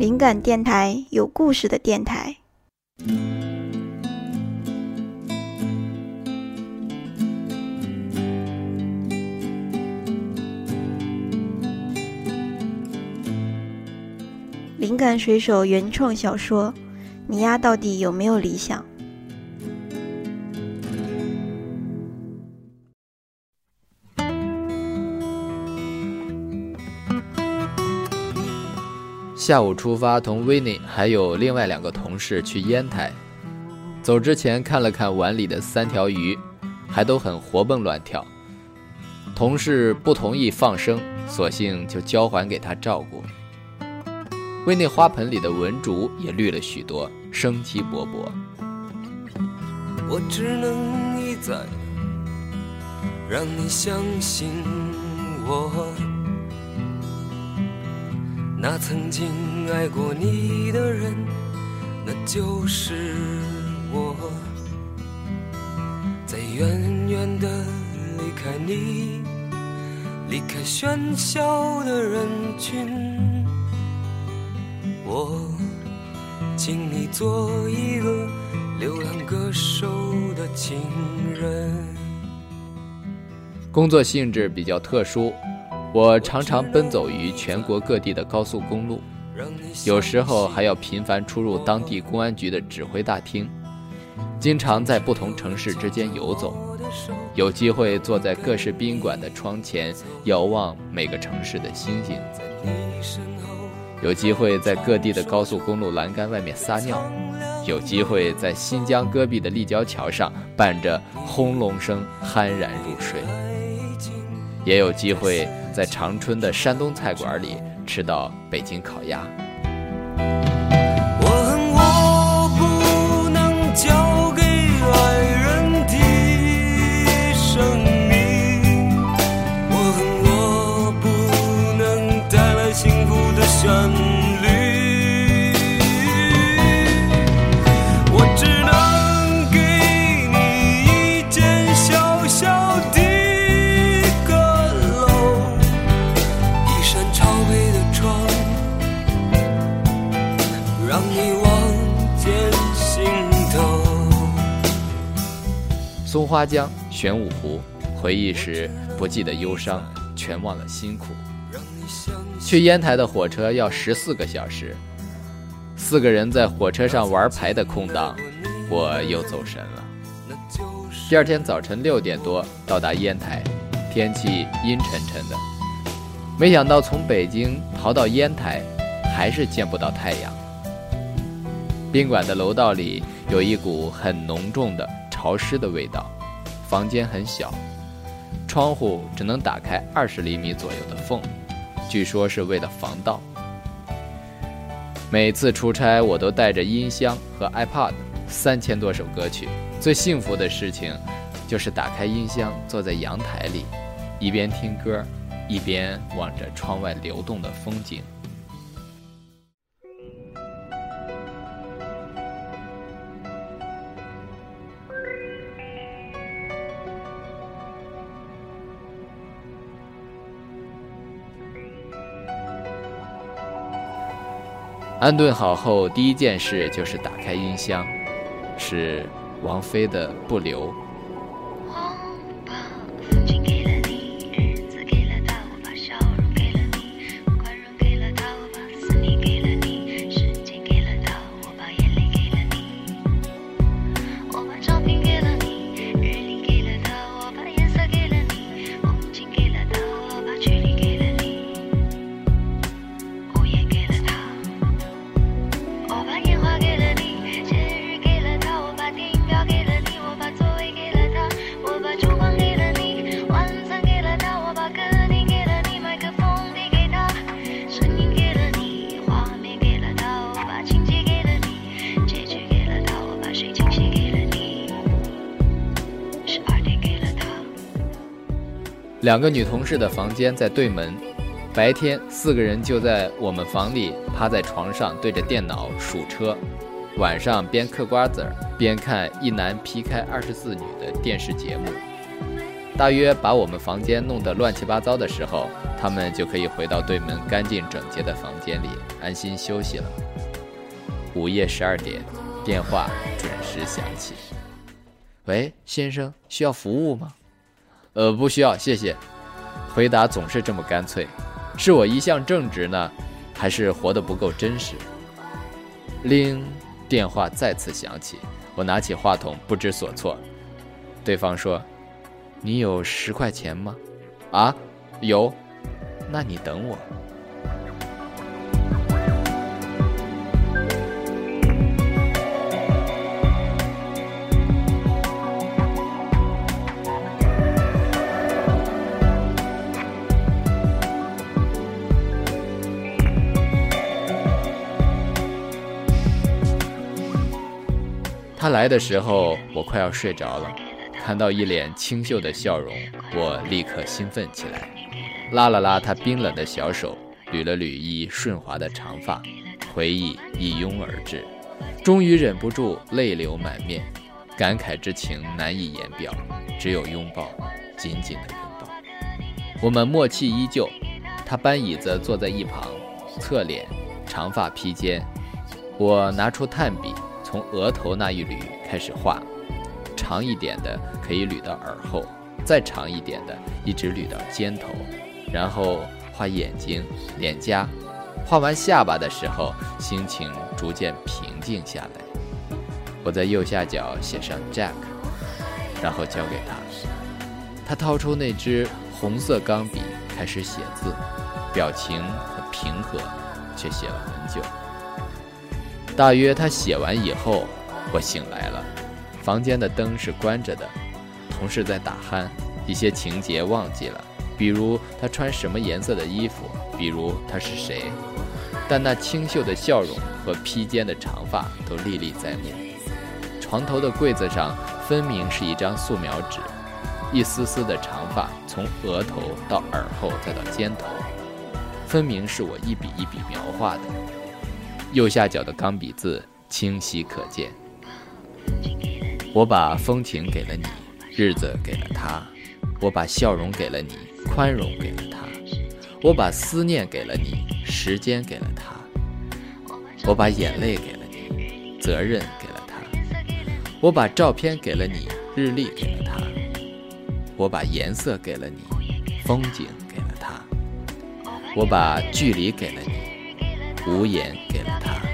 灵感电台，有故事的电台。灵感水手原创小说：你丫到底有没有理想？下午出发，同维尼还有另外两个同事去烟台。走之前看了看碗里的三条鱼，还都很活蹦乱跳。同事不同意放生，索性就交还给他照顾。为那花盆里的文竹也绿了许多，生机勃勃。我只能一再让你相信我，那曾经爱过你的人，那就是我。在远远的离开你，离开喧嚣的人群。我，请你做一个流浪歌手的情人。工作性质比较特殊，我常常奔走于全国各地的高速公路，有时候还要频繁出入当地公安局的指挥大厅，经常在不同城市之间游走，有机会坐在各式宾馆的窗前，遥望每个城市的星星。有机会在各地的高速公路栏杆外面撒尿，有机会在新疆戈壁的立交桥上伴着轰隆声酣然入睡，也有机会在长春的山东菜馆里吃到北京烤鸭。松花江、玄武湖，回忆时不记得忧伤，全忘了辛苦。去烟台的火车要十四个小时，四个人在火车上玩牌的空档，我又走神了。第二天早晨六点多到达烟台，天气阴沉沉的。没想到从北京逃到烟台，还是见不到太阳。宾馆的楼道里有一股很浓重的。潮湿的味道，房间很小，窗户只能打开二十厘米左右的缝，据说是为了防盗。每次出差，我都带着音箱和 iPad，三千多首歌曲。最幸福的事情，就是打开音箱，坐在阳台里，一边听歌，一边望着窗外流动的风景。安顿好后，第一件事就是打开音箱，是王菲的《不留》。两个女同事的房间在对门，白天四个人就在我们房里趴在床上对着电脑数车，晚上边嗑瓜子儿边看一男劈开二十四女的电视节目。大约把我们房间弄得乱七八糟的时候，他们就可以回到对门干净整洁的房间里安心休息了。午夜十二点，电话准时响起。喂，先生，需要服务吗？呃，不需要，谢谢。回答总是这么干脆，是我一向正直呢，还是活得不够真实？铃，电话再次响起，我拿起话筒，不知所措。对方说：“你有十块钱吗？”啊，有。那你等我。他来的时候，我快要睡着了。看到一脸清秀的笑容，我立刻兴奋起来，拉了拉他冰冷的小手，捋了捋一顺滑的长发，回忆一拥而至，终于忍不住泪流满面，感慨之情难以言表，只有拥抱，紧紧的拥抱。我们默契依旧，他搬椅子坐在一旁，侧脸，长发披肩，我拿出炭笔。从额头那一缕开始画，长一点的可以捋到耳后，再长一点的一直捋到肩头，然后画眼睛、脸颊。画完下巴的时候，心情逐渐平静下来。我在右下角写上 Jack，然后交给他。他掏出那支红色钢笔，开始写字，表情很平和，却写了很久。大约他写完以后，我醒来了。房间的灯是关着的，同事在打鼾，一些情节忘记了，比如他穿什么颜色的衣服，比如他是谁。但那清秀的笑容和披肩的长发都历历在目。床头的柜子上分明是一张素描纸，一丝丝的长发从额头到耳后再到肩头，分明是我一笔一笔描画的。右下角的钢笔字清晰可见。我把风情给了你，日子给了他；我把笑容给了你，宽容给了他；我把思念给了你，时间给了他；我把眼泪给了你，责任给了他；我把照片给了你，日历给了他；我把颜色给了你，风景给了他；我把距离给了你。无言给了他。